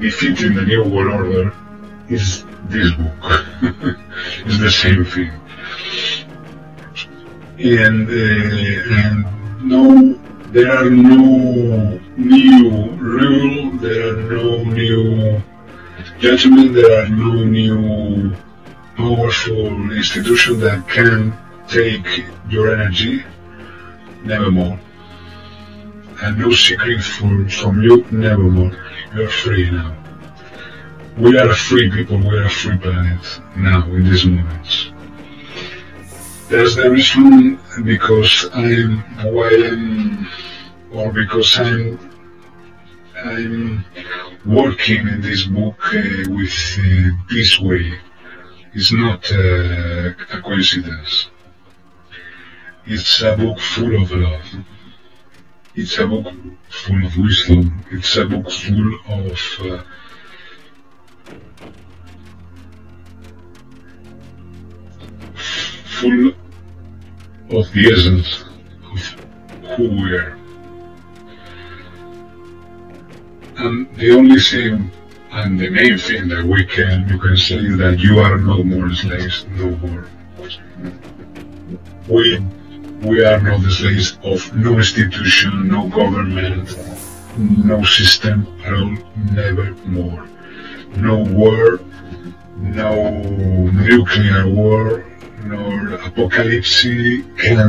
S1: defeating the new world order is this book. it's the same thing. And uh, and no there are no new rule, there are no new judgment, there are no new powerful institution that can take your energy, nevermore. And no secret from you, nevermore. You are free now. We are a free people, we are a free planet now in these moments. That's the reason because I'm why I'm um, or because I'm I'm working in this book uh, with uh, this way. It's not uh, a coincidence. It's a book full of love. It's a book full of wisdom. It's a book full of uh, full of the essence of who we are. And the only thing and the main thing that we can you can say is that you are no more slaves, no more. We we are not the slaves of no institution, no government, no system at all, never more. No war, no nuclear war, nor apocalypse can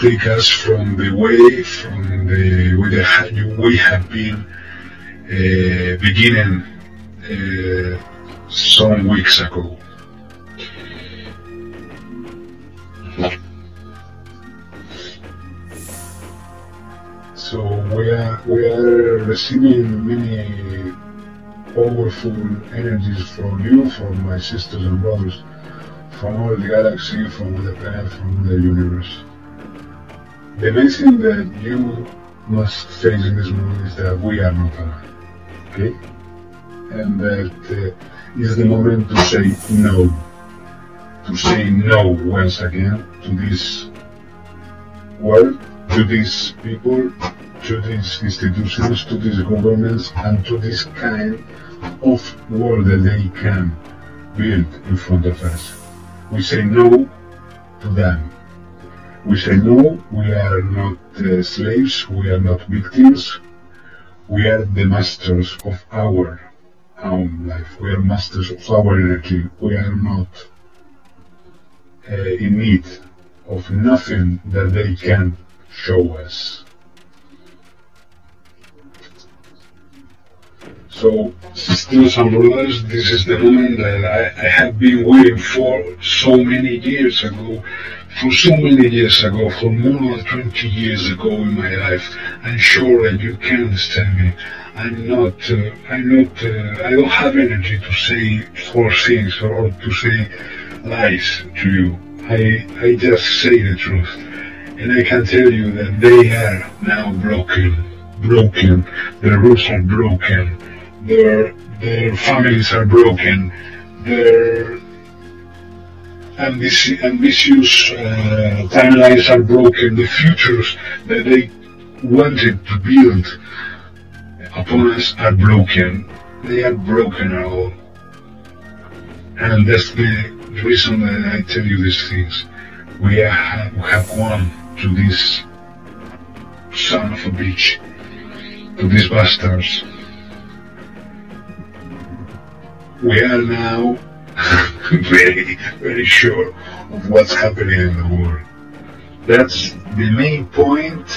S1: take us from the way, from the way we have been beginning uh, some weeks ago. So we are we are receiving many powerful energies from you, from my sisters and brothers, from all the galaxy, from the planet, from the universe. The main thing that you must face in this moment is that we are not alone. Okay? And that uh, is the moment to say no. To say no once again to this world, to these people, to these institutions, to these governments, and to this kind of world that they can build in front of us. We say no to them. We say no, we are not uh, slaves, we are not victims, we are the masters of our own life, we are masters of our energy, we are not uh, in need of nothing that they can show us. So, sisters and brothers, this is the moment that I, I have been waiting for so many years ago, for so many years ago, for more than 20 years ago in my life. I'm sure that you can understand me. I'm not, uh, I'm not, uh, I don't have energy to say false things or, or to say lies to you. I, I just say the truth. And I can tell you that they are now broken, broken. Their roots are broken. Their, their families are broken. Their ambitious uh, timelines are broken. The futures that they wanted to build upon us are broken. They are broken at all. And that's the reason that I tell you these things. We are, we have gone to this son of a bitch, to these bastards. We are now very, very sure of what's happening in the world. That's the main point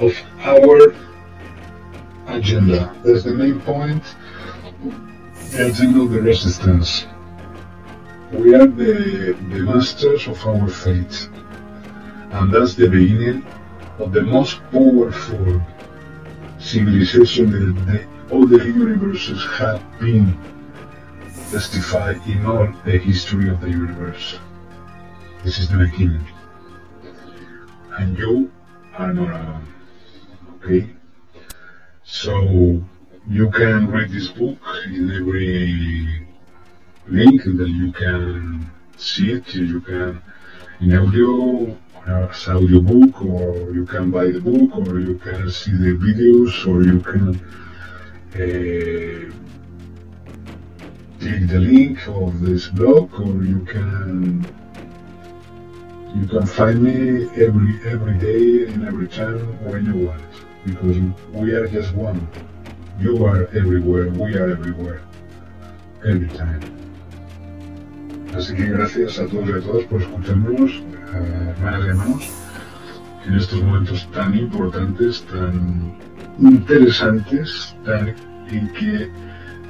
S1: of our agenda. That's the main point, of the resistance. We are the, the masters of our fate. And that's the beginning of the most powerful civilization that all the universes have been testified in all the history of the universe. This is the beginning. And you are not alone. Okay? So you can read this book in every link that you can see it, you can in audio as audiobook or you can buy the book or you can see the videos or you can uh, click the link of this blog or you can you can find me every every day and every time when you want because we are just one. You are everywhere we are everywhere every time. Así que gracias a todos y a todas por escucharnos hermanas y hermanos en estos momentos tan importantes tan interesantes tan en que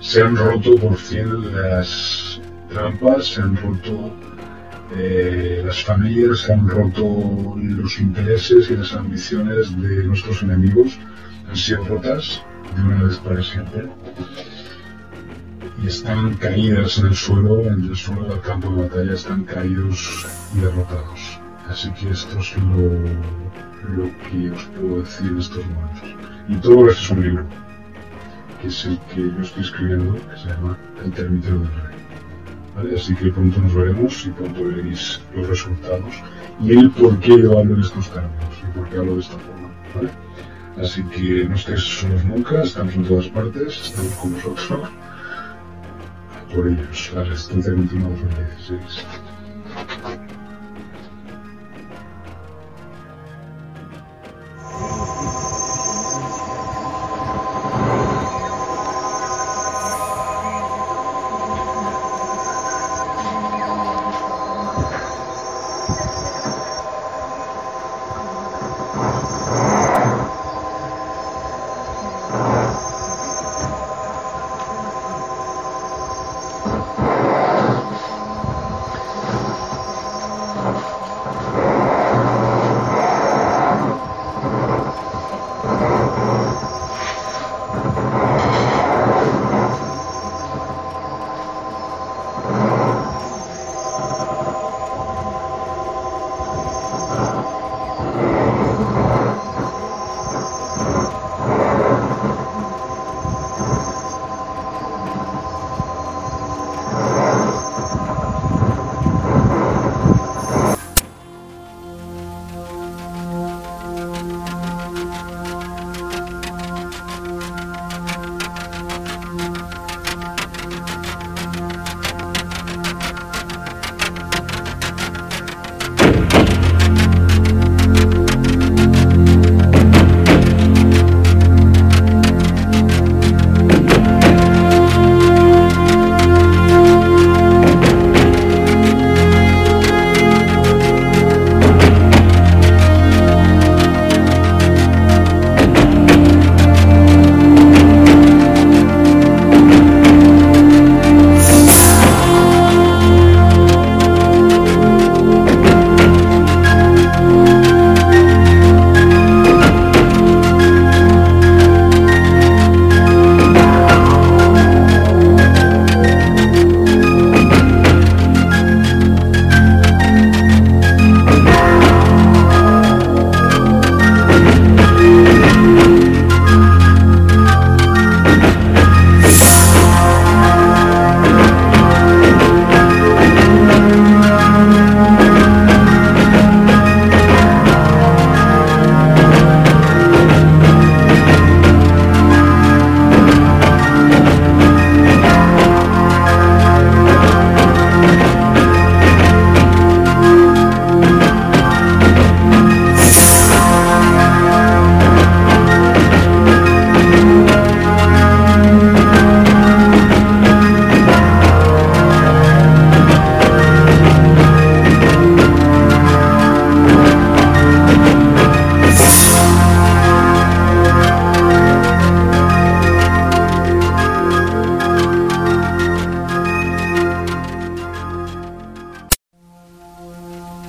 S1: se han roto por fin las trampas, se han roto eh, las familias, se han roto los intereses y las ambiciones de nuestros enemigos, han sido rotas de una vez para siempre y están caídas en el suelo, en el suelo del campo de batalla, están caídos y derrotados. Así que esto es lo, lo que os puedo decir en estos momentos. Y todo gracias a un libro es el que yo estoy escribiendo, que se llama El Termitero del Rey. Así que pronto nos veremos y pronto veréis los resultados y el por qué yo hablo en estos términos y por qué hablo de esta forma. ¿vale? Así que no estéis solos nunca, estamos en todas partes, estamos con vosotros. A por ellos, la resistencia continua 2016.